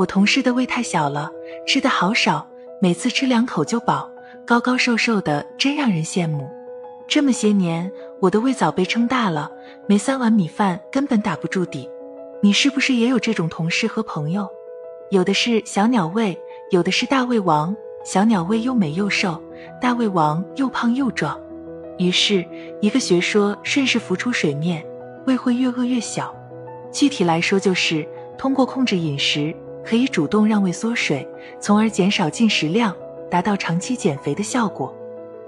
我同事的胃太小了，吃的好少，每次吃两口就饱，高高瘦瘦的，真让人羡慕。这么些年，我的胃早被撑大了，没三碗米饭根本打不住底。你是不是也有这种同事和朋友？有的是小鸟胃，有的是大胃王。小鸟胃又美又瘦，大胃王又胖又壮。于是，一个学说顺势浮出水面：胃会越饿越小。具体来说，就是通过控制饮食，可以主动让胃缩水，从而减少进食量，达到长期减肥的效果。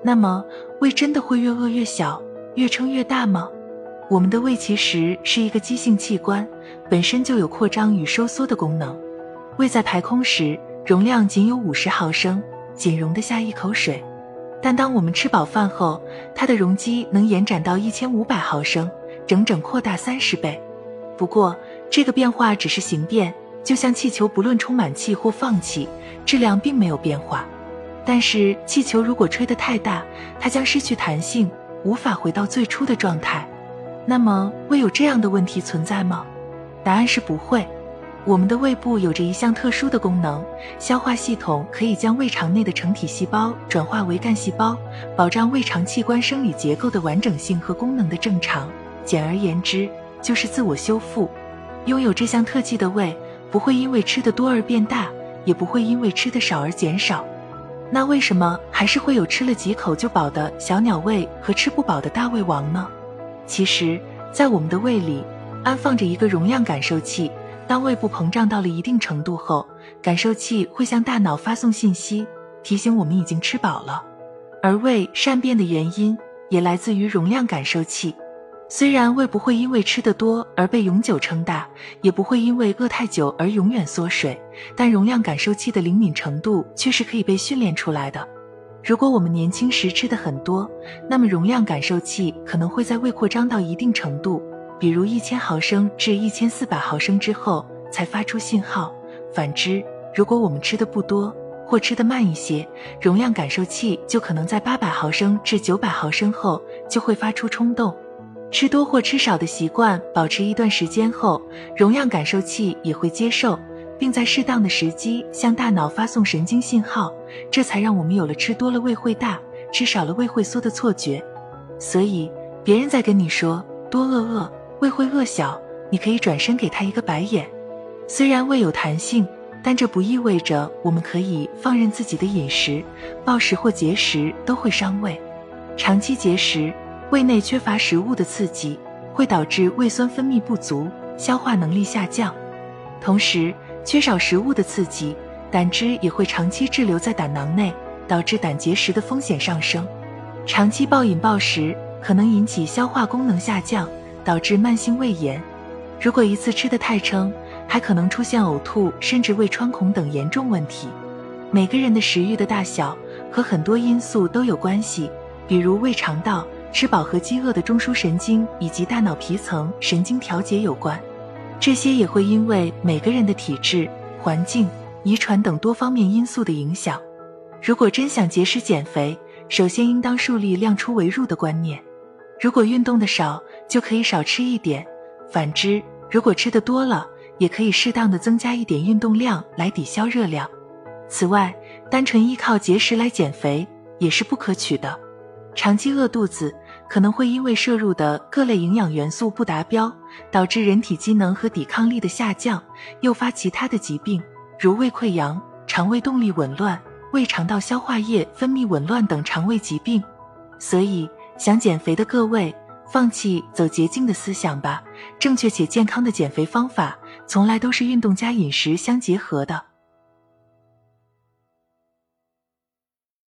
那么，胃真的会越饿越小，越撑越大吗？我们的胃其实是一个肌性器官，本身就有扩张与收缩的功能。胃在排空时，容量仅有五十毫升，仅容得下一口水。但当我们吃饱饭后，它的容积能延展到一千五百毫升，整整扩大三十倍。不过，这个变化只是形变，就像气球不论充满气或放气，质量并没有变化。但是，气球如果吹得太大，它将失去弹性，无法回到最初的状态。那么，胃有这样的问题存在吗？答案是不会。我们的胃部有着一项特殊的功能，消化系统可以将胃肠内的成体细胞转化为干细胞，保障胃肠器官生理结构的完整性和功能的正常。简而言之，就是自我修复。拥有这项特技的胃，不会因为吃的多而变大，也不会因为吃的少而减少。那为什么还是会有吃了几口就饱的小鸟胃和吃不饱的大胃王呢？其实，在我们的胃里安放着一个容量感受器。当胃部膨胀到了一定程度后，感受器会向大脑发送信息，提醒我们已经吃饱了。而胃善变的原因也来自于容量感受器。虽然胃不会因为吃得多而被永久撑大，也不会因为饿太久而永远缩水，但容量感受器的灵敏程度却是可以被训练出来的。如果我们年轻时吃的很多，那么容量感受器可能会在胃扩张到一定程度。比如一千毫升至一千四百毫升之后才发出信号。反之，如果我们吃的不多或吃的慢一些，容量感受器就可能在八百毫升至九百毫升后就会发出冲动。吃多或吃少的习惯保持一段时间后，容量感受器也会接受，并在适当的时机向大脑发送神经信号，这才让我们有了吃多了胃会大，吃少了胃会缩的错觉。所以，别人在跟你说多饿饿。胃会饿小，你可以转身给他一个白眼。虽然胃有弹性，但这不意味着我们可以放任自己的饮食，暴食或节食都会伤胃。长期节食，胃内缺乏食物的刺激，会导致胃酸分泌不足，消化能力下降。同时，缺少食物的刺激，胆汁也会长期滞留在胆囊内，导致胆结石的风险上升。长期暴饮暴食可能引起消化功能下降。导致慢性胃炎，如果一次吃的太撑，还可能出现呕吐，甚至胃穿孔等严重问题。每个人的食欲的大小和很多因素都有关系，比如胃肠道、吃饱和饥饿的中枢神经以及大脑皮层神经调节有关。这些也会因为每个人的体质、环境、遗传等多方面因素的影响。如果真想节食减肥，首先应当树立量出为入的观念。如果运动的少，就可以少吃一点；反之，如果吃的多了，也可以适当的增加一点运动量来抵消热量。此外，单纯依靠节食来减肥也是不可取的。长期饿肚子可能会因为摄入的各类营养元素不达标，导致人体机能和抵抗力的下降，诱发其他的疾病，如胃溃疡、肠胃动力紊乱、胃肠道消化液分泌紊乱等肠胃疾病。所以，想减肥的各位，放弃走捷径的思想吧。正确且健康的减肥方法，从来都是运动加饮食相结合的。